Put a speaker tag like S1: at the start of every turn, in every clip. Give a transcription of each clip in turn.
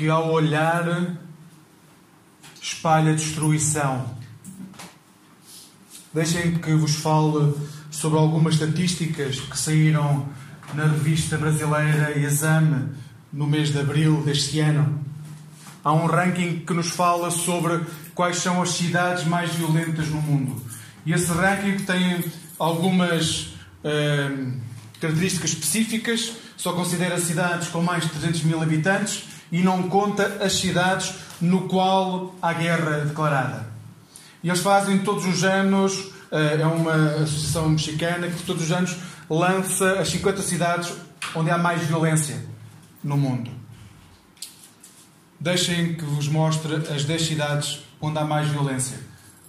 S1: que, ao olhar, espalha destruição. Deixem que vos fale sobre algumas estatísticas que saíram na revista brasileira Exame no mês de abril deste ano. Há um ranking que nos fala sobre quais são as cidades mais violentas no mundo. E esse ranking tem algumas uh, características específicas, só considera cidades com mais de 300 mil habitantes e não conta as cidades no qual há guerra declarada. E eles fazem todos os anos, uh, é uma associação mexicana que todos os anos lança as 50 cidades onde há mais violência no mundo. Deixem que vos mostre as 10 cidades onde há mais violência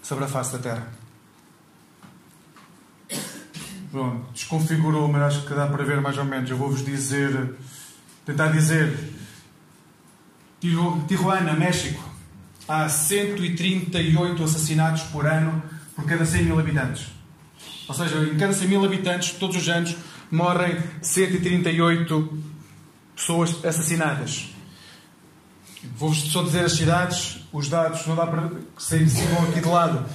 S1: sobre a face da Terra. Pronto, desconfigurou, mas acho que dá para ver mais ou menos. Eu vou-vos dizer, tentar dizer. Tijuana, México, há 138 assassinatos por ano por cada 100 mil habitantes. Ou seja, em cada 100 mil habitantes, todos os anos, morrem 138 pessoas assassinadas. Vou-vos só dizer as cidades, os dados, não dá para que sigam aqui de lado.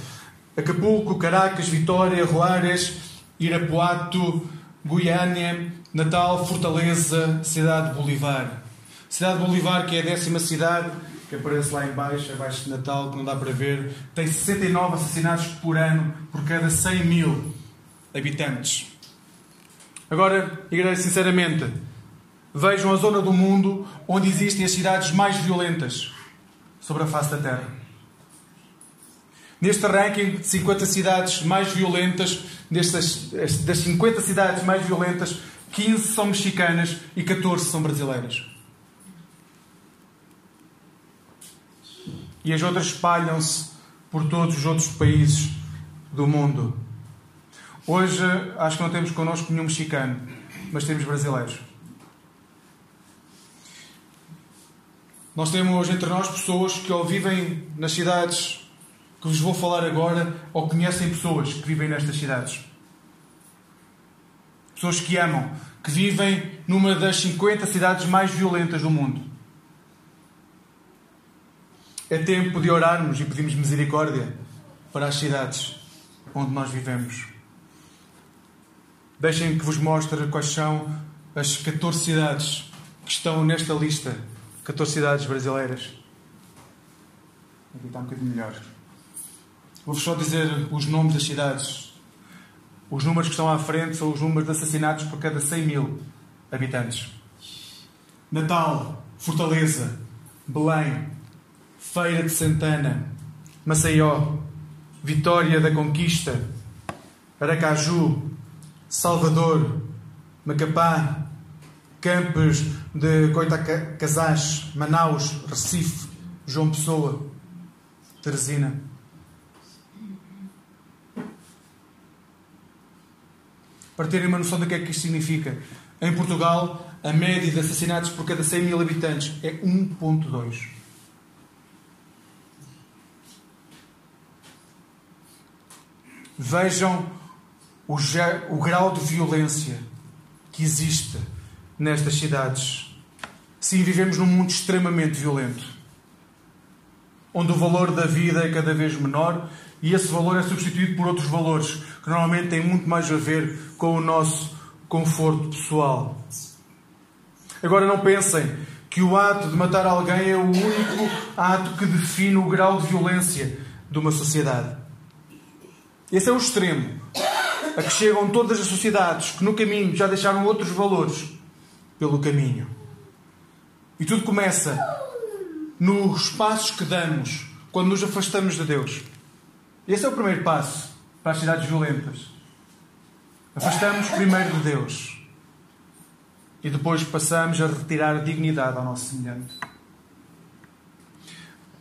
S1: Acapulco, Caracas, Vitória, Roares, Irapuato, Goiânia, Natal, Fortaleza, Cidade de Bolivar. Cidade de Bolivar, que é a décima cidade, que aparece lá em baixo, abaixo de Natal, que não dá para ver, tem 69 assassinatos por ano por cada 100 mil habitantes. Agora, igreja, sinceramente, Vejam a zona do mundo onde existem as cidades mais violentas sobre a face da Terra. Neste ranking de 50 cidades mais violentas, destas, das 50 cidades mais violentas, 15 são mexicanas e 14 são brasileiras. E as outras espalham-se por todos os outros países do mundo. Hoje acho que não temos connosco nenhum mexicano, mas temos brasileiros. Nós temos entre nós pessoas que ou vivem nas cidades que vos vou falar agora, ou conhecem pessoas que vivem nestas cidades. Pessoas que amam, que vivem numa das 50 cidades mais violentas do mundo. É tempo de orarmos e pedirmos misericórdia para as cidades onde nós vivemos. Deixem que vos mostre quais são as 14 cidades que estão nesta lista 14 cidades brasileiras. Aqui está um bocadinho melhor. Vou-vos só dizer os nomes das cidades. Os números que estão à frente são os números de assassinatos por cada 100 mil habitantes. Natal, Fortaleza, Belém, Feira de Santana, Maceió, Vitória da Conquista, Aracaju, Salvador, Macapá, Campos de Coitacazás, Manaus, Recife, João Pessoa, Teresina. Para terem uma noção do que é que isto significa, em Portugal, a média de assassinatos por cada 100 mil habitantes é 1,2. Vejam o, o grau de violência que existe nestas cidades. Sim, vivemos num mundo extremamente violento, onde o valor da vida é cada vez menor e esse valor é substituído por outros valores que normalmente têm muito mais a ver com o nosso conforto pessoal. Agora não pensem que o ato de matar alguém é o único ato que define o grau de violência de uma sociedade. Esse é o extremo a que chegam todas as sociedades que no caminho já deixaram outros valores pelo caminho. E tudo começa nos passos que damos quando nos afastamos de Deus. Esse é o primeiro passo para as cidades violentas. Afastamos primeiro de Deus e depois passamos a retirar a dignidade ao nosso semelhante.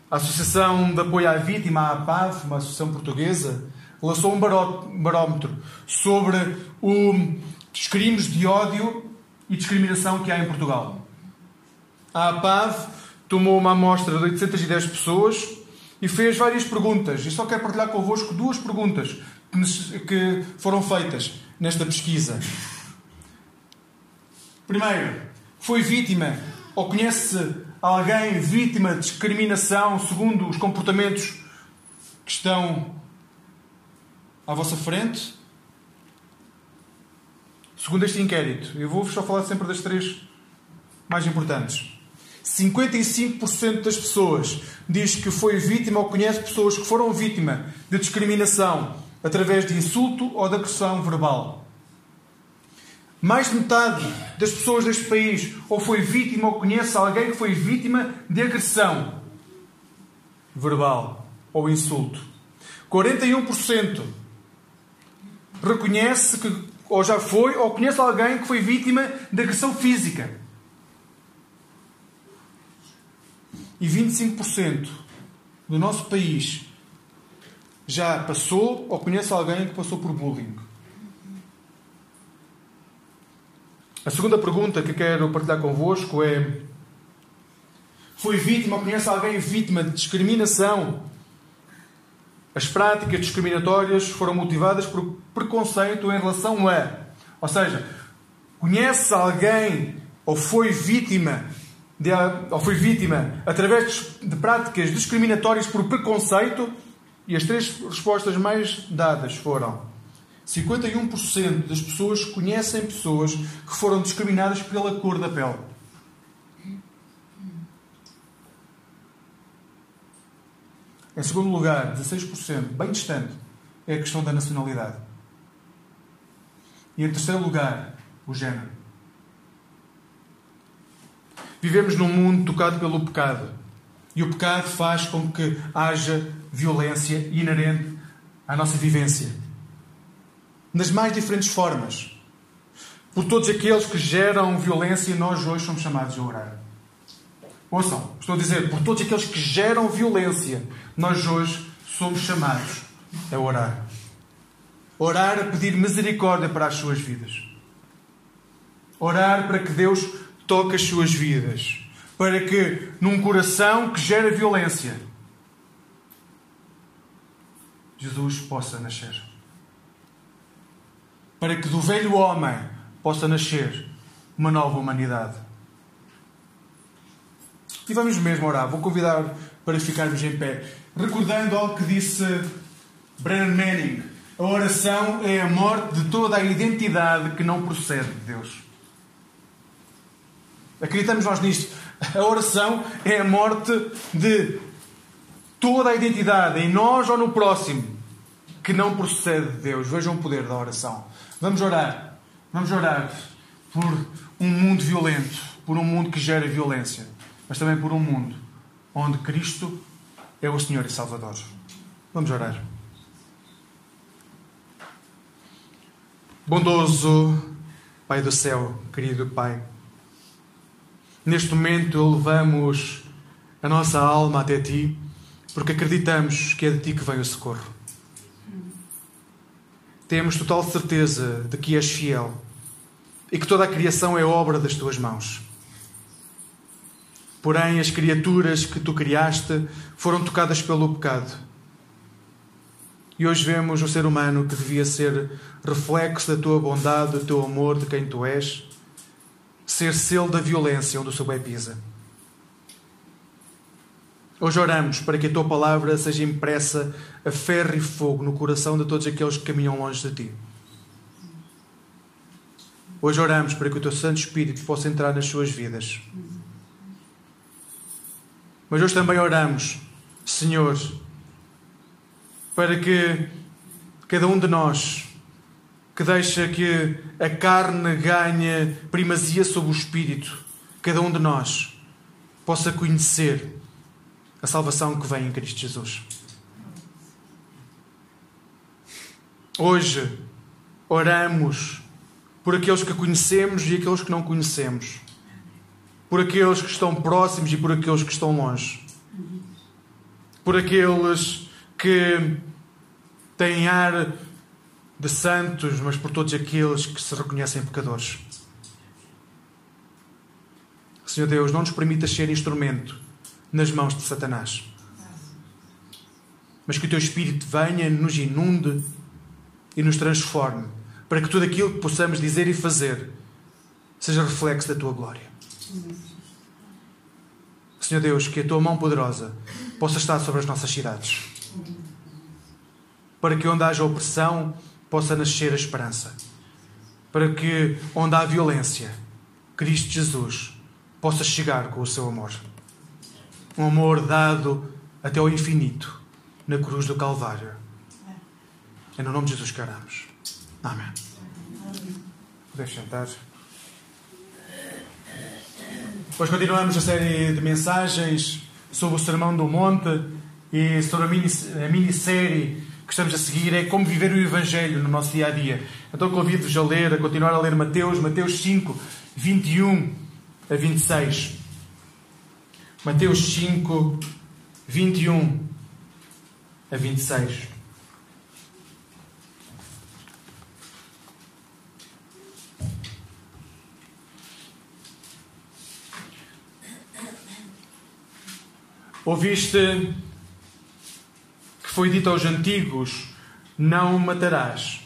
S1: A Associação de Apoio à Vítima, a APAV, uma associação portuguesa, lançou um barómetro sobre os crimes de ódio e discriminação que há em Portugal. A APAV tomou uma amostra de 810 pessoas e fez várias perguntas. E só quero partilhar convosco duas perguntas que foram feitas nesta pesquisa. Primeiro, foi vítima ou conhece alguém vítima de discriminação segundo os comportamentos que estão à vossa frente? Segundo este inquérito, eu vou-vos só falar sempre das três mais importantes. 55% das pessoas diz que foi vítima ou conhece pessoas que foram vítima de discriminação através de insulto ou de agressão verbal. Mais de metade das pessoas deste país ou foi vítima ou conhece alguém que foi vítima de agressão verbal ou insulto. 41% reconhece que ou já foi ou conhece alguém que foi vítima de agressão física. E 25% do nosso país já passou ou conhece alguém que passou por bullying. A segunda pergunta que quero partilhar convosco é: Foi vítima ou conhece alguém vítima de discriminação? As práticas discriminatórias foram motivadas por preconceito em relação a. Ou seja, conhece alguém ou foi vítima de, ou foi vítima através de práticas discriminatórias por preconceito? E as três respostas mais dadas foram: 51% das pessoas conhecem pessoas que foram discriminadas pela cor da pele. Em segundo lugar, 16%, bem distante, é a questão da nacionalidade. E em terceiro lugar, o género. Vivemos num mundo tocado pelo pecado. E o pecado faz com que haja violência inerente à nossa vivência. Nas mais diferentes formas. Por todos aqueles que geram violência, nós hoje somos chamados a orar. Ouçam, estou a dizer, por todos aqueles que geram violência, nós hoje somos chamados a orar. Orar a pedir misericórdia para as suas vidas. Orar para que Deus toque as suas vidas. Para que, num coração que gera violência, Jesus possa nascer. Para que do velho homem possa nascer uma nova humanidade. E vamos mesmo orar. Vou convidar para ficarmos em pé. Recordando algo que disse Brennan Manning: a oração é a morte de toda a identidade que não procede de Deus. Acreditamos nós nisto. A oração é a morte de toda a identidade em nós ou no próximo que não procede de Deus. Vejam o poder da oração. Vamos orar. Vamos orar por um mundo violento, por um mundo que gera violência, mas também por um mundo onde Cristo é o Senhor e Salvador. Vamos orar. Bondoso Pai do céu, querido Pai, neste momento elevamos a nossa alma até Ti, porque acreditamos que é de Ti que vem o socorro. Temos total certeza de que és fiel e que toda a criação é obra das Tuas mãos. Porém, as criaturas que tu criaste foram tocadas pelo pecado. E hoje vemos o ser humano que devia ser reflexo da tua bondade, do teu amor, de quem tu és, ser selo da violência onde o seu pé pisa. Hoje oramos para que a tua palavra seja impressa a ferro e fogo no coração de todos aqueles que caminham longe de ti. Hoje oramos para que o teu Santo Espírito possa entrar nas suas vidas mas hoje também oramos, Senhor, para que cada um de nós que deixa que a carne ganhe primazia sobre o espírito, cada um de nós possa conhecer a salvação que vem em Cristo Jesus. Hoje oramos por aqueles que conhecemos e aqueles que não conhecemos por aqueles que estão próximos e por aqueles que estão longe, por aqueles que têm ar de santos, mas por todos aqueles que se reconhecem pecadores. Senhor Deus, não nos permitas ser instrumento nas mãos de Satanás. mas que o teu Espírito venha, nos inunde e nos transforme, para que tudo aquilo que possamos dizer e fazer seja reflexo da tua glória. Senhor Deus, que a tua mão poderosa possa estar sobre as nossas cidades, para que onde haja opressão possa nascer a esperança, para que onde há violência, Cristo Jesus possa chegar com o seu amor. Um amor dado até ao infinito na cruz do Calvário. É no nome de Jesus que oramos. Amém. Podes sentar. Hoje continuamos a série de mensagens sobre o Sermão do Monte e sobre a minissérie que estamos a seguir é como viver o Evangelho no nosso dia a dia. Então convido-vos a ler, a continuar a ler Mateus, Mateus 5, 21 a 26. Mateus 5, 21 a 26. Ouviste que foi dito aos antigos: Não matarás.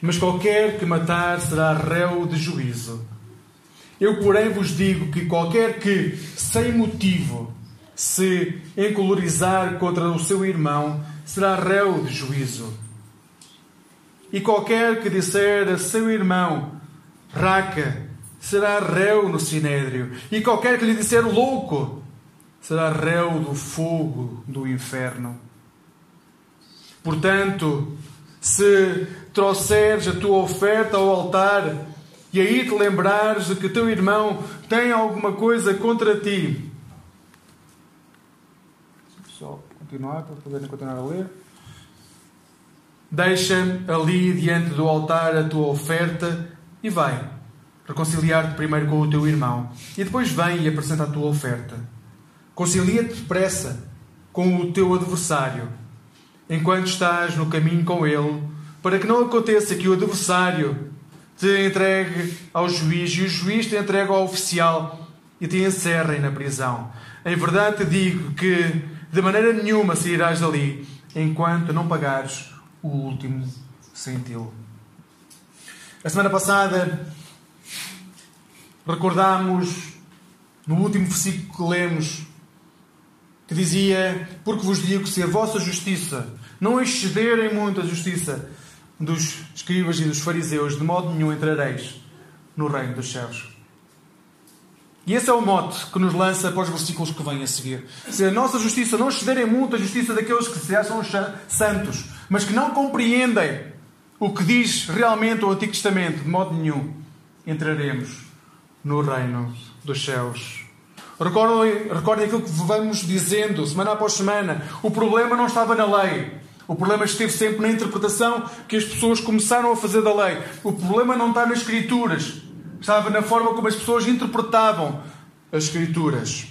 S1: Mas qualquer que matar será réu de juízo. Eu, porém, vos digo que qualquer que, sem motivo, se encolorizar contra o seu irmão, será réu de juízo. E qualquer que disser a seu irmão, raca, será réu no sinédrio. E qualquer que lhe disser louco, será réu do fogo do inferno. Portanto, se trouxeres a tua oferta ao altar e aí te lembrares de que teu irmão tem alguma coisa contra ti. Só continuar para poderem continuar a ler. Deixa ali diante do altar a tua oferta e vai reconciliar-te primeiro com o teu irmão e depois vem e apresenta a tua oferta. Concilia-te depressa com o teu adversário, enquanto estás no caminho com ele, para que não aconteça que o adversário te entregue ao juiz e o juiz te entregue ao oficial e te encerrem na prisão. Em verdade te digo que de maneira nenhuma sairás dali enquanto não pagares o último centil. A semana passada recordámos no último versículo que lemos que dizia: Porque vos digo que se a vossa justiça não excederem muito a justiça dos escribas e dos fariseus, de modo nenhum entrareis no reino dos céus. E esse é o mote que nos lança para os versículos que vêm a seguir. Se a nossa justiça não excederem muito a justiça daqueles que se acham santos, mas que não compreendem o que diz realmente o Antigo Testamento, de modo nenhum entraremos no reino dos céus. Recordem, recordem aquilo que vamos dizendo semana após semana. O problema não estava na lei. O problema esteve sempre na interpretação que as pessoas começaram a fazer da lei. O problema não está nas Escrituras. Estava na forma como as pessoas interpretavam as Escrituras.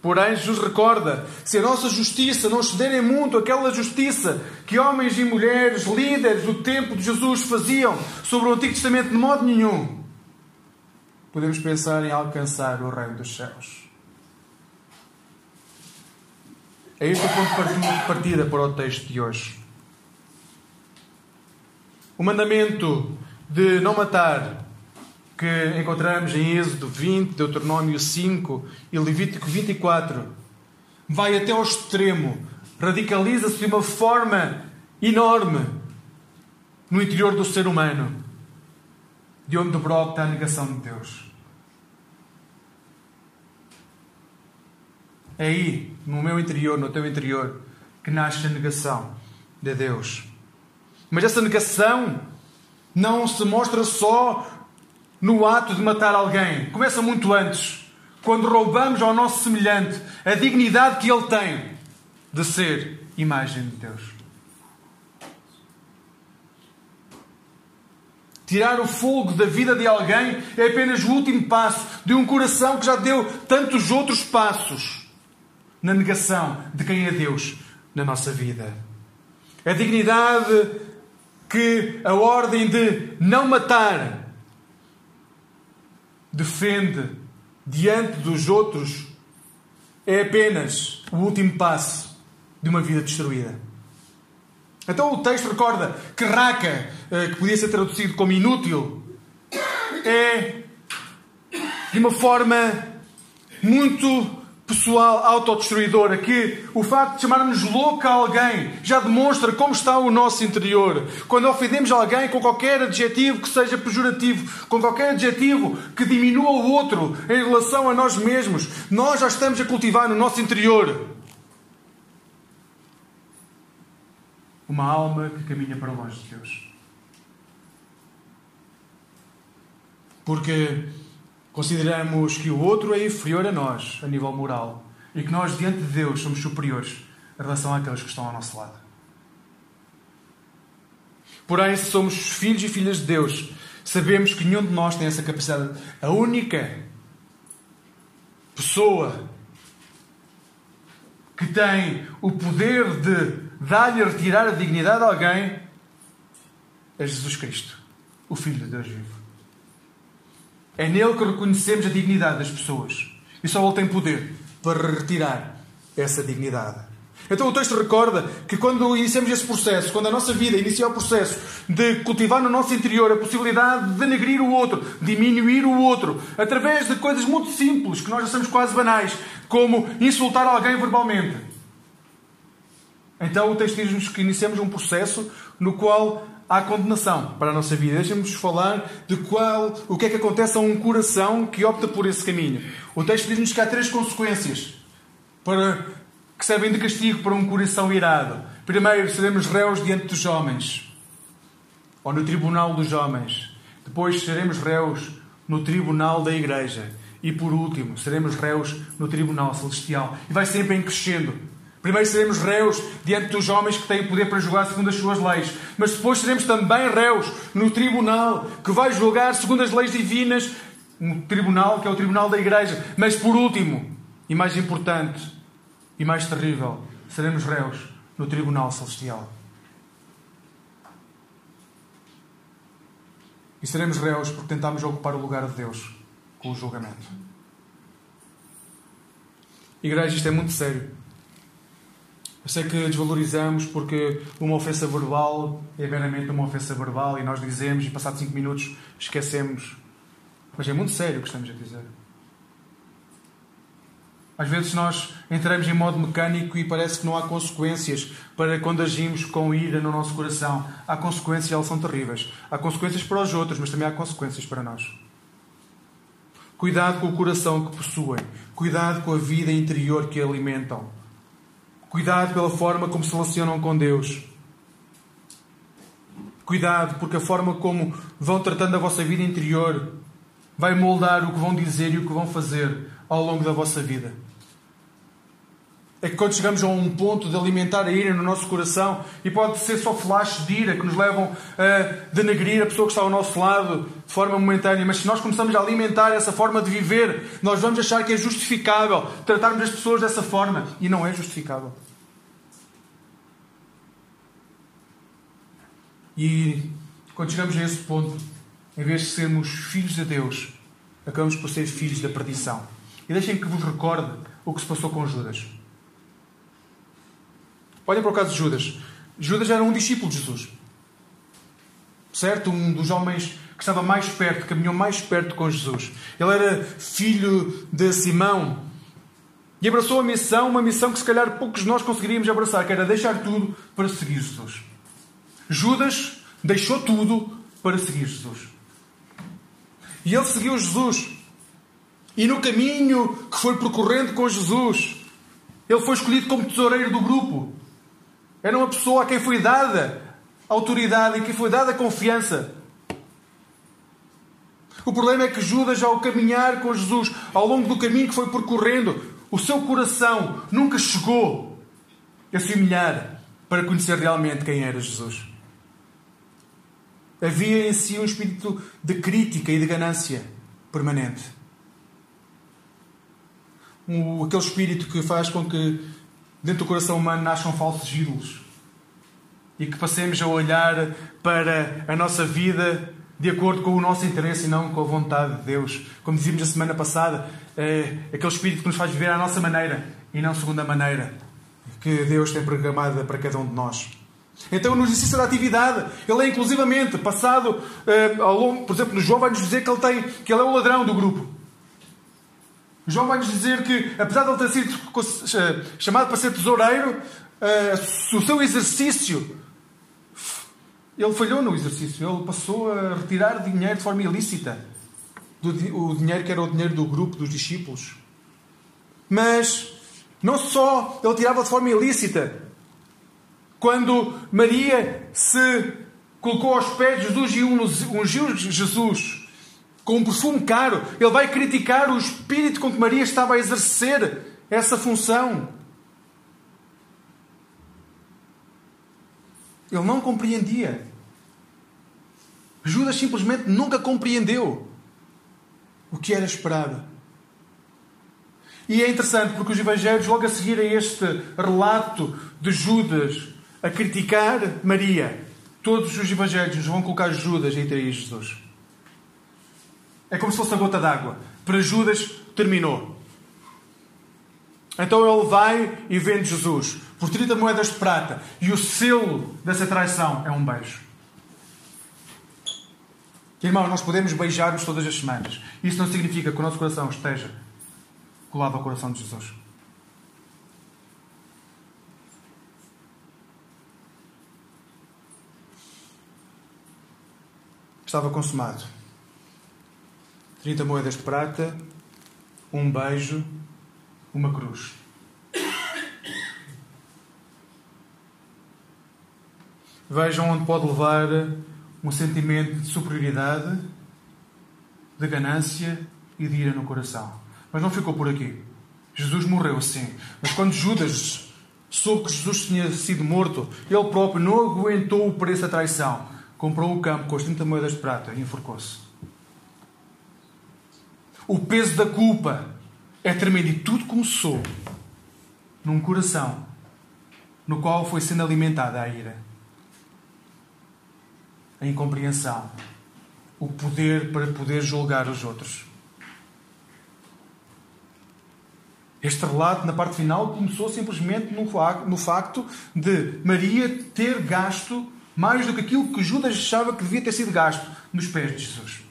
S1: Porém, Jesus recorda: se a nossa justiça não excederem muito aquela justiça que homens e mulheres, líderes do tempo de Jesus faziam sobre o Antigo Testamento, de modo nenhum, podemos pensar em alcançar o reino dos céus. É este o ponto de partida para o texto de hoje. O mandamento de não matar, que encontramos em Êxodo 20, Deuteronômio 5 e Levítico 24, vai até ao extremo, radicaliza-se de uma forma enorme no interior do ser humano de onde brota a negação de Deus. É aí, no meu interior, no teu interior, que nasce a negação de Deus. Mas essa negação não se mostra só no ato de matar alguém. Começa muito antes. Quando roubamos ao nosso semelhante a dignidade que ele tem de ser imagem de Deus. Tirar o fogo da vida de alguém é apenas o último passo de um coração que já deu tantos outros passos na negação de quem é Deus na nossa vida. A dignidade que a ordem de não matar defende diante dos outros é apenas o último passo de uma vida destruída. Então o texto recorda que raca, eh, que podia ser traduzido como inútil, é de uma forma muito pessoal autodestruidora, que o facto de chamarmos louco a alguém já demonstra como está o nosso interior. Quando ofendemos alguém com qualquer adjetivo que seja pejorativo, com qualquer adjetivo que diminua o outro em relação a nós mesmos, nós já estamos a cultivar no nosso interior uma alma que caminha para longe de Deus. Porque consideramos que o outro é inferior a nós, a nível moral, e que nós, diante de Deus, somos superiores em relação àqueles que estão ao nosso lado. Porém, se somos filhos e filhas de Deus, sabemos que nenhum de nós tem essa capacidade. A única pessoa que tem o poder de dar e retirar a dignidade a alguém é Jesus Cristo, o Filho de Deus vivo. É nele que reconhecemos a dignidade das pessoas. E só ele tem poder para retirar essa dignidade. Então o texto recorda que quando iniciamos esse processo, quando a nossa vida inicia o processo de cultivar no nosso interior a possibilidade de denegrir o outro, diminuir o outro, através de coisas muito simples, que nós achamos quase banais, como insultar alguém verbalmente. Então o texto diz-nos que iniciamos um processo no qual à condenação para a nossa vida. Deixa-nos falar de qual, o que é que acontece a um coração que opta por esse caminho. O texto diz-nos que há três consequências para, que servem de castigo para um coração irado. Primeiro, seremos réus diante dos homens, ou no tribunal dos homens. Depois, seremos réus no tribunal da igreja. E por último, seremos réus no tribunal celestial. E vai sempre em crescendo. Primeiro seremos réus diante dos homens que têm poder para julgar segundo as suas leis. Mas depois seremos também réus no tribunal que vai julgar segundo as leis divinas. Um tribunal que é o tribunal da igreja. Mas por último, e mais importante, e mais terrível, seremos réus no tribunal celestial. E seremos réus porque tentamos ocupar o lugar de Deus com o julgamento. Igreja, isto é muito sério. Sei que desvalorizamos porque uma ofensa verbal é meramente uma ofensa verbal e nós dizemos e passados 5 minutos esquecemos. Mas é muito sério o que estamos a dizer. Às vezes nós entramos em modo mecânico e parece que não há consequências para quando agimos com ira no nosso coração. Há consequências elas são terríveis. Há consequências para os outros, mas também há consequências para nós. Cuidado com o coração que possuem. Cuidado com a vida interior que alimentam. Cuidado pela forma como se relacionam com Deus. Cuidado, porque a forma como vão tratando a vossa vida interior vai moldar o que vão dizer e o que vão fazer ao longo da vossa vida. É que quando chegamos a um ponto de alimentar a ira no nosso coração, e pode ser só flashes de ira que nos levam a denegrir a pessoa que está ao nosso lado de forma momentânea, mas se nós começamos a alimentar essa forma de viver, nós vamos achar que é justificável tratarmos as pessoas dessa forma. E não é justificável. E quando chegamos a esse ponto, em vez de sermos filhos de Deus, acabamos por ser filhos da perdição. E deixem que vos recorde o que se passou com Judas. Olhem para o caso de Judas. Judas era um discípulo de Jesus. Certo? Um dos homens que estava mais perto, caminhou mais perto com Jesus. Ele era filho de Simão. E abraçou a missão, uma missão que se calhar poucos de nós conseguiríamos abraçar, que era deixar tudo para seguir Jesus. Judas deixou tudo para seguir Jesus. E ele seguiu Jesus. E no caminho que foi percorrendo com Jesus, ele foi escolhido como tesoureiro do grupo. Era uma pessoa a quem foi dada autoridade e que foi dada confiança. O problema é que Judas, ao caminhar com Jesus, ao longo do caminho que foi percorrendo, o seu coração nunca chegou a se humilhar para conhecer realmente quem era Jesus. Havia em si um espírito de crítica e de ganância permanente. Aquele espírito que faz com que dentro do coração humano nasçam falsos ídolos e que passemos a olhar para a nossa vida de acordo com o nosso interesse e não com a vontade de Deus. Como dizíamos na semana passada, é aquele espírito que nos faz viver à nossa maneira e não segundo a maneira que Deus tem programada para cada um de nós. Então, no exercício da atividade, ele é inclusivamente passado uh, ao longo, por exemplo, no João vai-nos dizer que ele, tem, que ele é o ladrão do grupo. João vai-nos dizer que, apesar de ele ter sido eh, chamado para ser tesoureiro, uh, o seu exercício, ele falhou no exercício. Ele passou a retirar dinheiro de forma ilícita. O dinheiro que era o dinheiro do grupo, dos discípulos. Mas, não só ele tirava de forma ilícita, quando Maria se colocou aos pés de Jesus e ungiu Jesus com um perfume caro, ele vai criticar o espírito com que Maria estava a exercer essa função. Ele não compreendia. Judas simplesmente nunca compreendeu o que era esperado. E é interessante porque os Evangelhos, logo a seguir a este relato de Judas a criticar Maria, todos os evangelhos vão colocar Judas trair Jesus. É como se fosse a gota d'água. Para Judas, terminou. Então ele vai e vende Jesus por 30 moedas de prata. E o selo dessa traição é um beijo. Irmão, nós podemos beijar-nos todas as semanas. Isso não significa que o nosso coração esteja colado ao coração de Jesus. estava consumado. 30 moedas de prata, um beijo, uma cruz. Vejam onde pode levar um sentimento de superioridade, de ganância e de ira no coração. Mas não ficou por aqui. Jesus morreu, sim. Mas quando Judas soube que Jesus tinha sido morto, ele próprio não aguentou o preço da traição comprou o campo com as 30 moedas de prata e enforcou-se. O peso da culpa é tremendo e tudo começou num coração no qual foi sendo alimentada a ira, a incompreensão, o poder para poder julgar os outros. Este relato, na parte final, começou simplesmente no facto de Maria ter gasto mais do que aquilo que Judas achava que devia ter sido gasto nos pés de Jesus.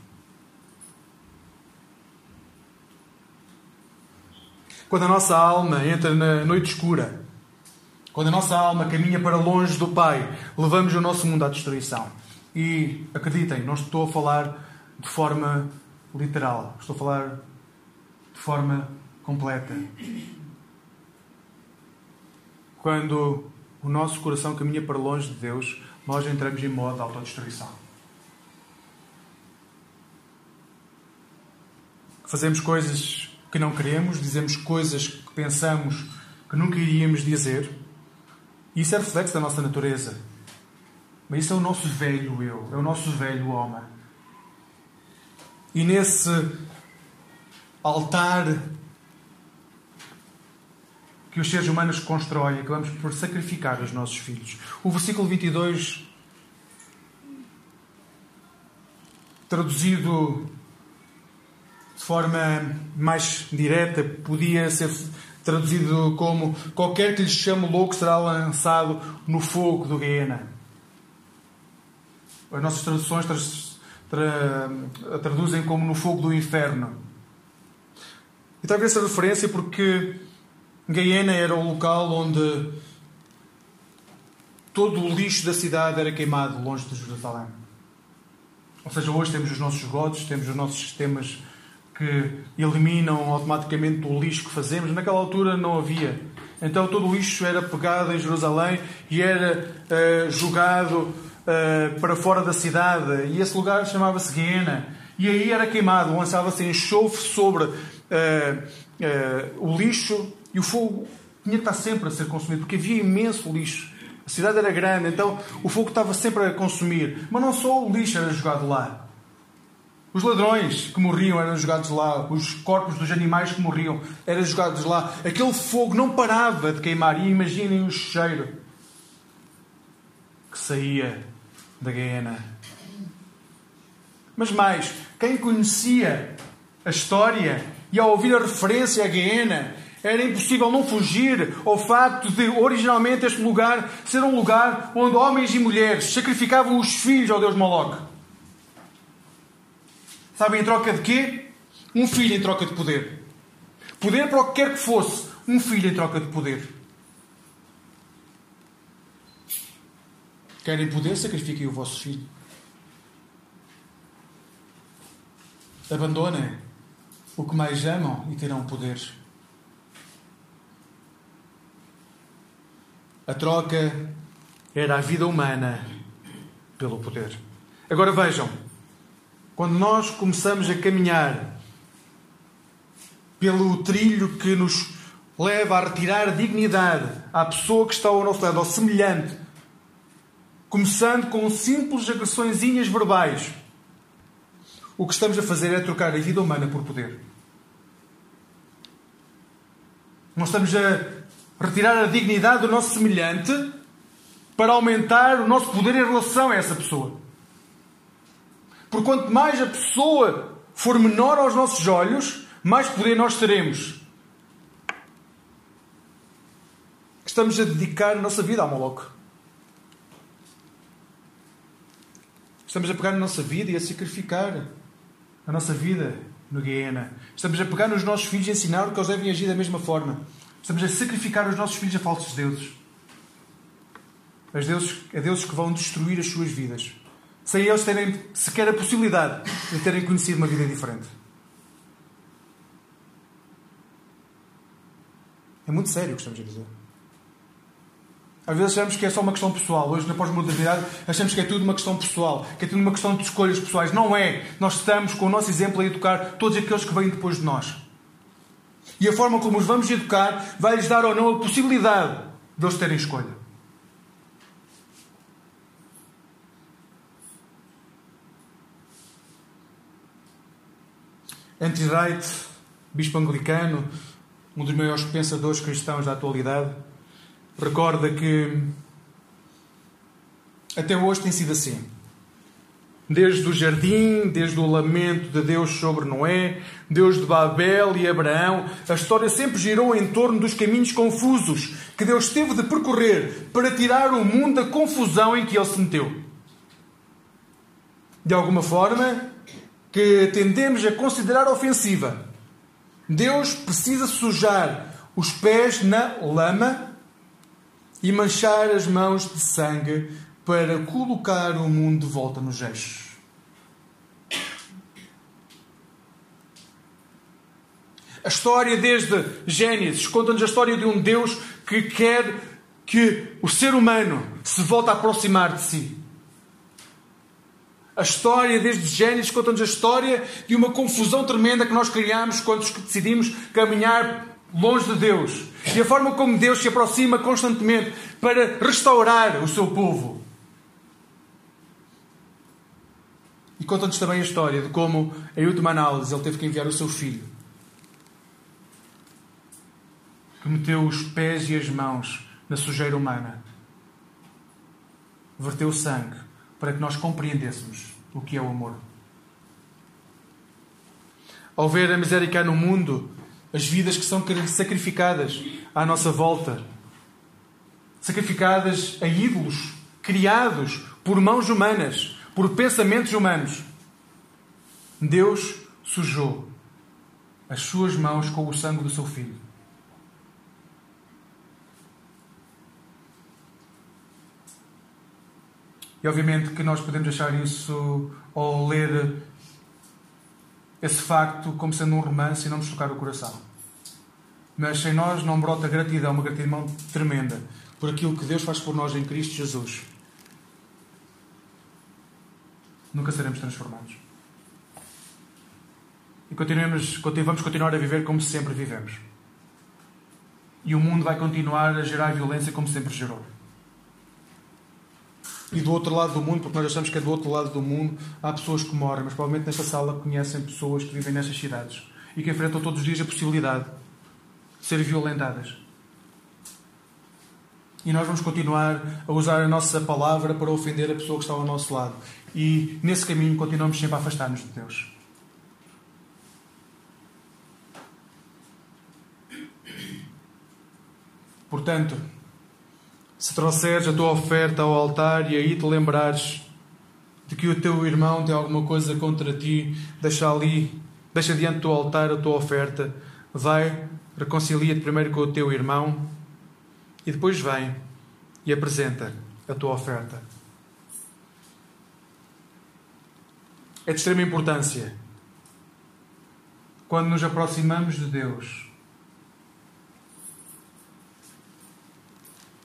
S1: Quando a nossa alma entra na noite escura, quando a nossa alma caminha para longe do Pai, levamos o nosso mundo à destruição. E acreditem, não estou a falar de forma literal, estou a falar de forma completa. Quando o nosso coração caminha para longe de Deus, nós entramos em modo de autodestruição. Fazemos coisas que não queremos, dizemos coisas que pensamos que nunca iríamos dizer. Isso é reflexo da nossa natureza. Mas isso é o nosso velho eu, é o nosso velho homem. E nesse altar que os seres humanos constroem, acabamos por sacrificar os nossos filhos. O versículo 22, traduzido de forma mais direta, podia ser traduzido como qualquer que lhe chame louco será lançado no fogo do Guiena. As nossas traduções tra tra traduzem como no fogo do inferno. E talvez essa referência porque Gaiena era o local onde todo o lixo da cidade era queimado longe de Jerusalém. Ou seja, hoje temos os nossos esgotos, temos os nossos sistemas que eliminam automaticamente o lixo que fazemos. Naquela altura não havia. Então todo o lixo era pegado em Jerusalém e era uh, jogado uh, para fora da cidade. E esse lugar chamava-se Guiena. E aí era queimado, lançava-se enxofre sobre uh, o lixo e o fogo tinha que estar sempre a ser consumido, porque havia imenso lixo. A cidade era grande, então o fogo estava sempre a consumir. Mas não só o lixo era jogado lá. Os ladrões que morriam eram jogados lá. Os corpos dos animais que morriam eram jogados lá. Aquele fogo não parava de queimar. E imaginem o cheiro que saía da Guiana. Mas mais, quem conhecia a história e ao ouvir a referência à Guiana Era impossível não fugir ao facto de, originalmente, este lugar ser um lugar onde homens e mulheres sacrificavam os filhos ao deus Moloch. Sabem em troca de quê? Um filho em troca de poder. Poder para o que quer que fosse. Um filho em troca de poder. Querem poder? Sacrifiquem o vosso filho. Abandonem o que mais amam e terão poder. A troca era a vida humana pelo poder. Agora vejam, quando nós começamos a caminhar pelo trilho que nos leva a retirar dignidade à pessoa que está ao nosso lado, ao semelhante, começando com simples agressõezinhas verbais, o que estamos a fazer é trocar a vida humana por poder. Nós estamos a retirar a dignidade do nosso semelhante para aumentar o nosso poder em relação a essa pessoa. Porque quanto mais a pessoa for menor aos nossos olhos, mais poder nós teremos. Estamos a dedicar a nossa vida ao Moloch. Estamos a pegar na nossa vida e a sacrificar a nossa vida no Guiena. Estamos a pegar nos nossos filhos e ensinar que eles devem agir da mesma forma. Estamos a sacrificar os nossos filhos a falsos deuses. A deuses, a deuses que vão destruir as suas vidas. Sem eles terem sequer a possibilidade de terem conhecido uma vida diferente. É muito sério o que estamos a dizer. Às vezes achamos que é só uma questão pessoal. Hoje, na pós-modernidade, achamos que é tudo uma questão pessoal, que é tudo uma questão de escolhas pessoais. Não é. Nós estamos, com o nosso exemplo, a educar todos aqueles que vêm depois de nós. E a forma como os vamos educar vai-lhes dar ou não a possibilidade de eles terem escolha. Andy Wright, bispo anglicano, um dos maiores pensadores cristãos da atualidade, recorda que até hoje tem sido assim. Desde o jardim, desde o lamento de Deus sobre Noé, Deus de Babel e Abraão, a história sempre girou em torno dos caminhos confusos que Deus teve de percorrer para tirar o mundo da confusão em que ele se meteu. De alguma forma, que tendemos a considerar ofensiva, Deus precisa sujar os pés na lama e manchar as mãos de sangue para colocar o mundo de volta nos eixos. A história desde Gênesis conta-nos a história de um Deus que quer que o ser humano se volte a aproximar de si. A história desde Gênesis conta-nos a história de uma confusão tremenda que nós criamos quando decidimos caminhar longe de Deus. E a forma como Deus se aproxima constantemente para restaurar o seu povo. E conta-nos também a história de como, em última análise, ele teve que enviar o seu filho. Que meteu os pés e as mãos na sujeira humana. Verteu sangue para que nós compreendêssemos o que é o amor. Ao ver a miséria no mundo, as vidas que são sacrificadas à nossa volta, sacrificadas a ídolos criados por mãos humanas, por pensamentos humanos. Deus sujou as suas mãos com o sangue do seu filho. E obviamente que nós podemos achar isso ao ler esse facto como sendo um romance e não nos tocar o coração. Mas sem nós não brota gratidão, uma gratidão tremenda por aquilo que Deus faz por nós em Cristo Jesus. Nunca seremos transformados. E continuemos, vamos continuar a viver como sempre vivemos. E o mundo vai continuar a gerar violência como sempre gerou. E do outro lado do mundo, porque nós achamos que é do outro lado do mundo, há pessoas que moram, mas provavelmente nesta sala conhecem pessoas que vivem nestas cidades e que enfrentam todos os dias a possibilidade de serem violentadas. E nós vamos continuar a usar a nossa palavra para ofender a pessoa que está ao nosso lado. E nesse caminho continuamos sempre a afastar-nos de Deus. Portanto, se trouxeres a tua oferta ao altar e aí te lembrares de que o teu irmão tem alguma coisa contra ti, deixa ali, deixa diante do altar a tua oferta, vai, reconcilia-te primeiro com o teu irmão e depois vem e apresenta a tua oferta. É de extrema importância quando nos aproximamos de Deus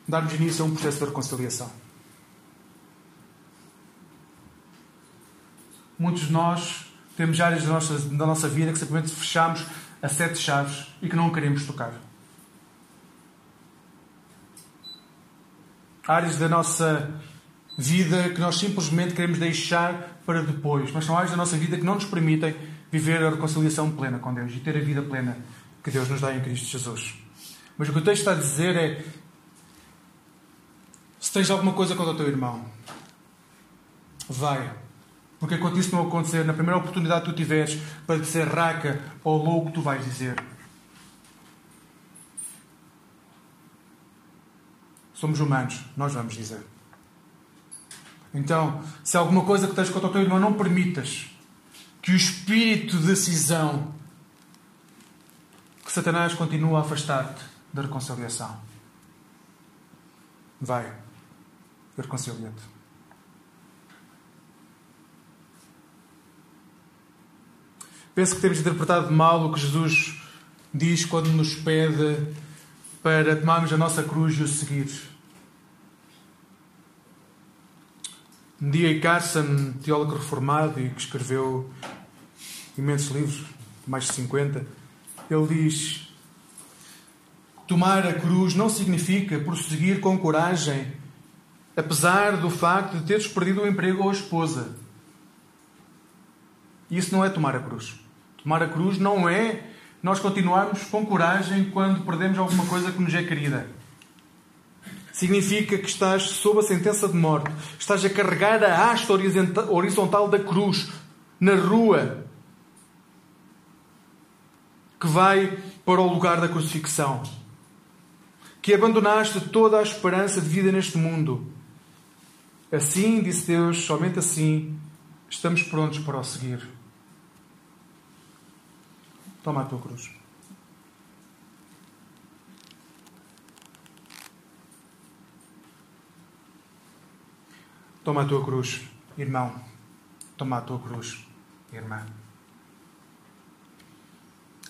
S1: darmos início a um processo de reconciliação. Muitos de nós temos áreas da nossa, da nossa vida que simplesmente fechamos a sete chaves e que não queremos tocar. Áreas da nossa vida que nós simplesmente queremos deixar para depois, mas são áreas da nossa vida que não nos permitem viver a reconciliação plena com Deus e ter a vida plena que Deus nos dá em Cristo Jesus. Mas o que o texto está a dizer é: tens alguma coisa contra o teu irmão, vai. Porque enquanto isso não acontecer, na primeira oportunidade que tu tiveres para dizer raca ou louco, tu vais dizer. Somos humanos, nós vamos dizer. Então, se alguma coisa que tens contra o teu irmão, não permitas que o espírito de decisão que Satanás continua a afastar-te da reconciliação. Vai, reconcilia-te. Penso que temos interpretado mal o que Jesus diz quando nos pede para tomarmos a nossa cruz e o seguir. D.A. Carson, teólogo reformado e que escreveu imensos livros, mais de 50, ele diz: Tomar a cruz não significa prosseguir com coragem, apesar do facto de teres perdido o emprego ou a esposa. Isso não é tomar a cruz. Tomar a cruz não é nós continuarmos com coragem quando perdemos alguma coisa que nos é querida. Significa que estás sob a sentença de morte, estás a carregar a haste horizontal da cruz na rua que vai para o lugar da crucifixão. Que abandonaste toda a esperança de vida neste mundo. Assim, disse Deus, somente assim, estamos prontos para o seguir. Toma a tua cruz. Toma a tua cruz, irmão. Toma a tua cruz, irmã.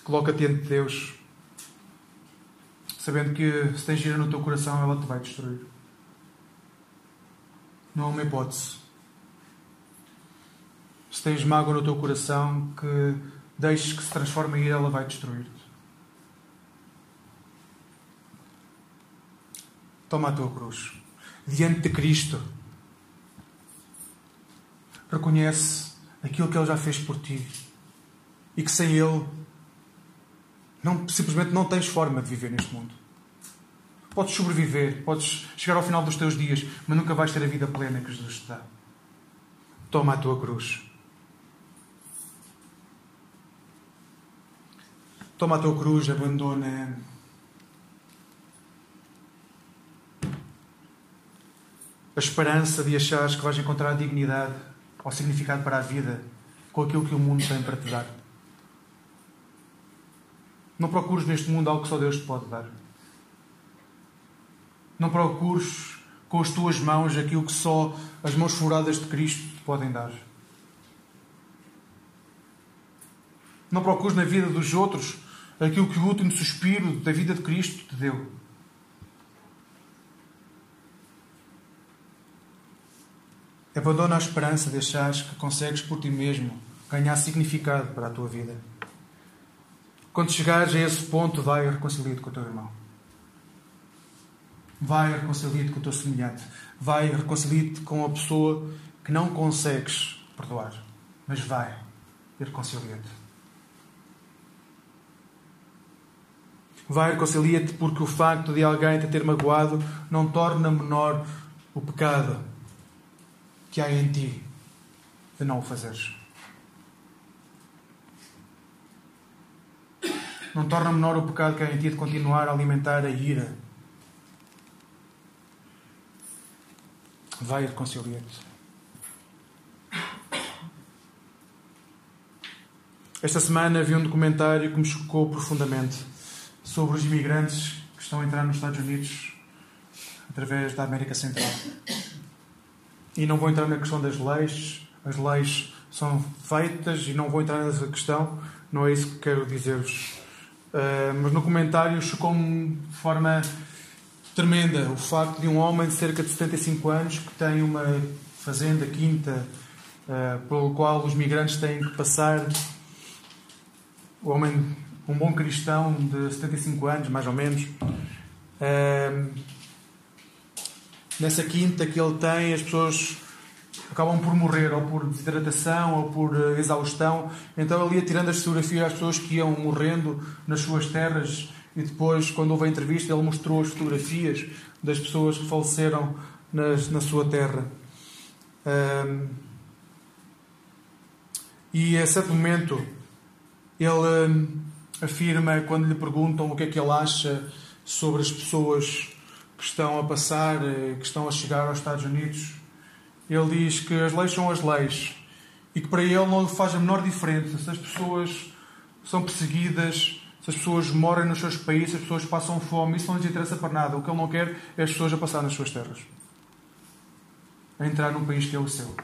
S1: Coloca-te diante de Deus, sabendo que se tens gira no teu coração, ela te vai destruir. Não há uma hipótese. Se tens mágoa no teu coração, que deixes que se transforme em ela vai destruir-te. Toma a tua cruz. Diante de Cristo. Reconhece aquilo que Ele já fez por ti. E que sem Ele não, simplesmente não tens forma de viver neste mundo. Podes sobreviver, podes chegar ao final dos teus dias, mas nunca vais ter a vida plena que Jesus te dá. Toma a tua cruz. Toma a tua cruz, abandona. A esperança de achares que vais encontrar a dignidade ou significado para a vida com aquilo que o mundo tem para te dar. Não procures neste mundo algo que só Deus te pode dar. Não procures com as tuas mãos aquilo que só as mãos furadas de Cristo te podem dar. Não procures na vida dos outros aquilo que o último suspiro da vida de Cristo te deu. Abandona a esperança de achares que consegues por ti mesmo ganhar significado para a tua vida. Quando chegares a esse ponto, vai reconciliar-te com o teu irmão. Vai reconciliar-te com o teu semelhante. Vai reconciliar-te com a pessoa que não consegues perdoar. Mas vai reconciliar-te. Vai, reconcilia-te, porque o facto de alguém te ter magoado não torna menor o pecado que há em ti de não o fazeres. Não torna menor o pecado que há em ti de continuar a alimentar a ira vai e reconcilia-te. Esta semana vi um documentário que me chocou profundamente sobre os imigrantes que estão a entrar nos Estados Unidos através da América Central. E não vou entrar na questão das leis, as leis são feitas e não vou entrar nessa questão, não é isso que quero dizer-vos. Uh, mas no comentário chocou-me de forma tremenda o facto de um homem de cerca de 75 anos que tem uma fazenda, quinta, uh, pelo qual os migrantes têm que passar. O homem, um bom cristão de 75 anos, mais ou menos. Uh, nessa quinta que ele tem, as pessoas acabam por morrer, ou por desidratação, ou por eh, exaustão. Então ele ia tirando as fotografias às pessoas que iam morrendo nas suas terras e depois, quando houve a entrevista, ele mostrou as fotografias das pessoas que faleceram nas, na sua terra. Um, e a certo momento ele um, afirma, quando lhe perguntam o que é que ele acha sobre as pessoas que estão a passar, eh, que estão a chegar aos Estados Unidos, ele diz que as leis são as leis e que para ele não faz a menor diferença se as pessoas são perseguidas, se as pessoas morrem nos seus países, se as pessoas passam fome, isso não lhes interessa para nada. O que ele não quer é as pessoas a passar nas suas terras, a entrar num país que é o seu.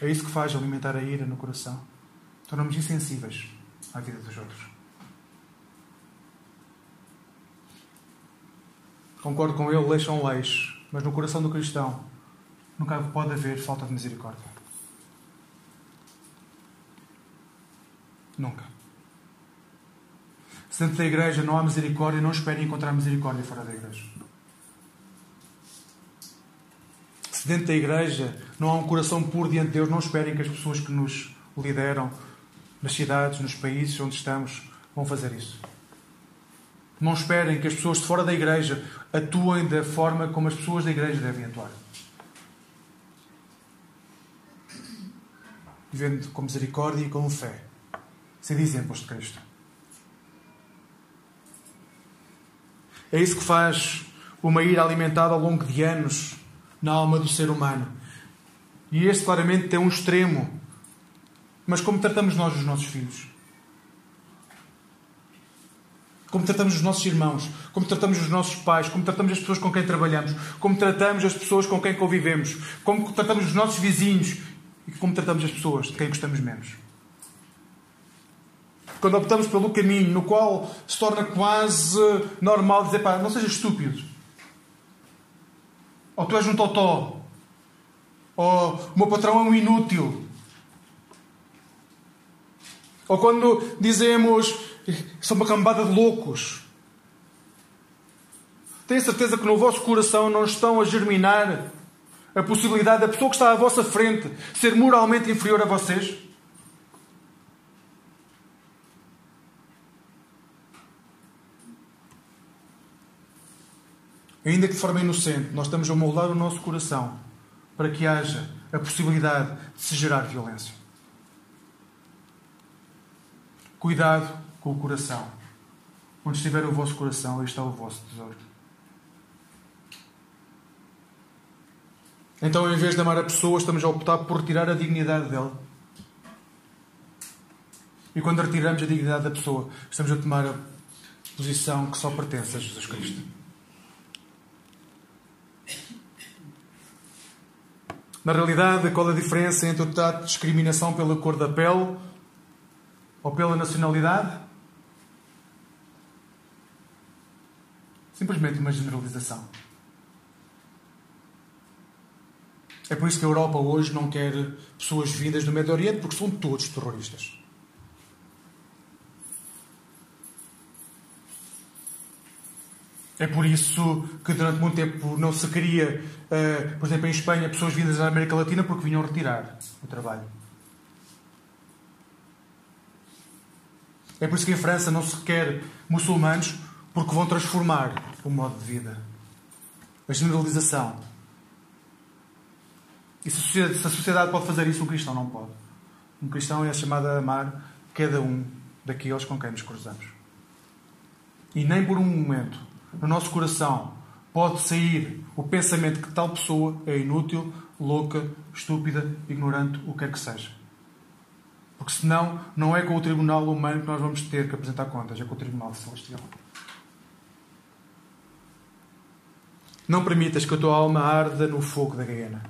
S1: É isso que faz alimentar a ira no coração. Tornamos insensíveis à vida dos outros. Concordo com ele, leis são leis, mas no coração do cristão nunca pode haver falta de misericórdia. Nunca. Se dentro da igreja não há misericórdia, não esperem encontrar misericórdia fora da igreja. Se dentro da igreja não há um coração puro diante de Deus, não esperem que as pessoas que nos lideram nas cidades, nos países onde estamos, vão fazer isso. Não esperem que as pessoas de fora da igreja atuem da forma como as pessoas da igreja devem atuar. Vivendo com misericórdia e com fé. Sendo exemplos de Cristo. É isso que faz uma ira alimentada ao longo de anos na alma do ser humano. E este claramente tem um extremo. Mas como tratamos nós os nossos filhos? como tratamos os nossos irmãos, como tratamos os nossos pais, como tratamos as pessoas com quem trabalhamos, como tratamos as pessoas com quem convivemos, como tratamos os nossos vizinhos e como tratamos as pessoas de quem gostamos menos. Quando optamos pelo caminho no qual se torna quase normal dizer, pá, não sejas estúpido. Ou tu és um totó. Ou o meu patrão é um inútil. Ou quando dizemos são uma cambada de loucos. Tenho certeza que no vosso coração não estão a germinar a possibilidade da pessoa que está à vossa frente ser moralmente inferior a vocês? Ainda que de forma inocente, nós estamos a moldar o nosso coração para que haja a possibilidade de se gerar violência. Cuidado com o coração. Onde estiver o vosso coração, aí está o vosso tesouro. Então, em vez de amar a pessoa, estamos a optar por retirar a dignidade dela. E quando retiramos a dignidade da pessoa, estamos a tomar a posição que só pertence a Jesus Cristo. Na realidade, qual a diferença entre o trato de discriminação pela cor da pele ou pela nacionalidade? Simplesmente uma generalização. É por isso que a Europa hoje não quer pessoas vindas do Médio Oriente, porque são todos terroristas. É por isso que durante muito tempo não se queria, uh, por exemplo, em Espanha, pessoas vindas da América Latina porque vinham retirar o trabalho. É por isso que em França não se quer muçulmanos porque vão transformar o modo de vida. A generalização. E se a sociedade pode fazer isso, um cristão não pode. Um cristão é chamado a amar cada um daqueles com quem nos cruzamos. E nem por um momento no nosso coração pode sair o pensamento que tal pessoa é inútil, louca, estúpida, ignorante, o que quer que seja. Porque senão não é com o tribunal humano que nós vamos ter que apresentar contas, é com o tribunal celestial. Não permitas que a tua alma arda no fogo da guiana.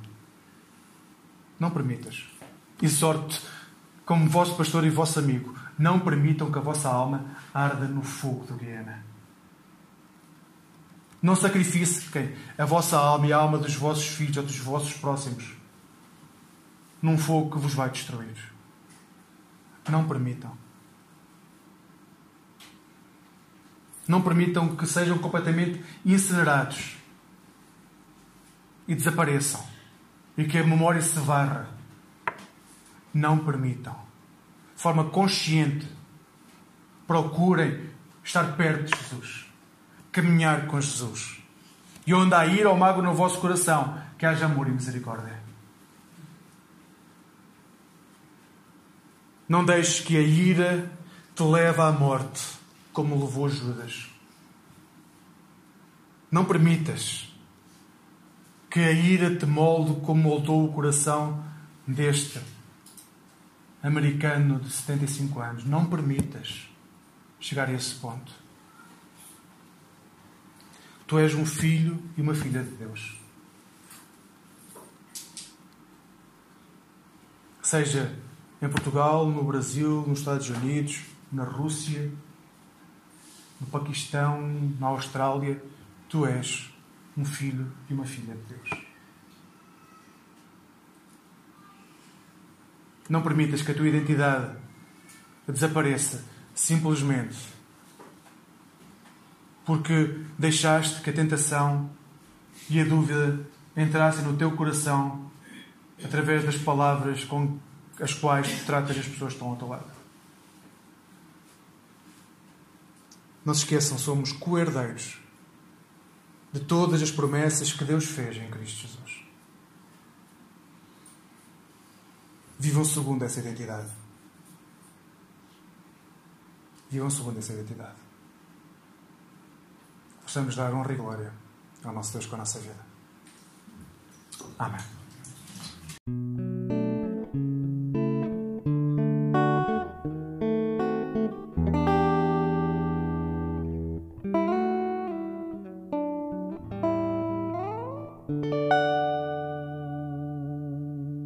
S1: Não permitas. Exorte, como vosso pastor e vosso amigo, não permitam que a vossa alma arda no fogo da guiana. Não sacrifiquem a vossa alma e a alma dos vossos filhos ou dos vossos próximos num fogo que vos vai destruir. Não permitam. Não permitam que sejam completamente incinerados e desapareçam e que a memória se varra. Não permitam. De forma consciente, procurem estar perto de Jesus, caminhar com Jesus. E onde há ira ou mago no vosso coração, que haja amor e misericórdia. Não deixes que a ira te leve à morte, como levou Judas. Não permitas que a ira te molde como moldou o coração deste americano de 75 anos. Não permitas chegar a esse ponto. Tu és um filho e uma filha de Deus. Seja em Portugal, no Brasil, nos Estados Unidos, na Rússia, no Paquistão, na Austrália, tu és um filho e uma filha de Deus. Não permitas que a tua identidade desapareça simplesmente porque deixaste que a tentação e a dúvida entrassem no teu coração através das palavras com as quais tratas as pessoas que estão ao teu lado. Não se esqueçam, somos coerdeiros de todas as promessas que Deus fez em Cristo Jesus. Vivam segundo essa identidade. Vivam segundo essa identidade. Possamos dar honra e glória ao nosso Deus com a nossa vida. Amém.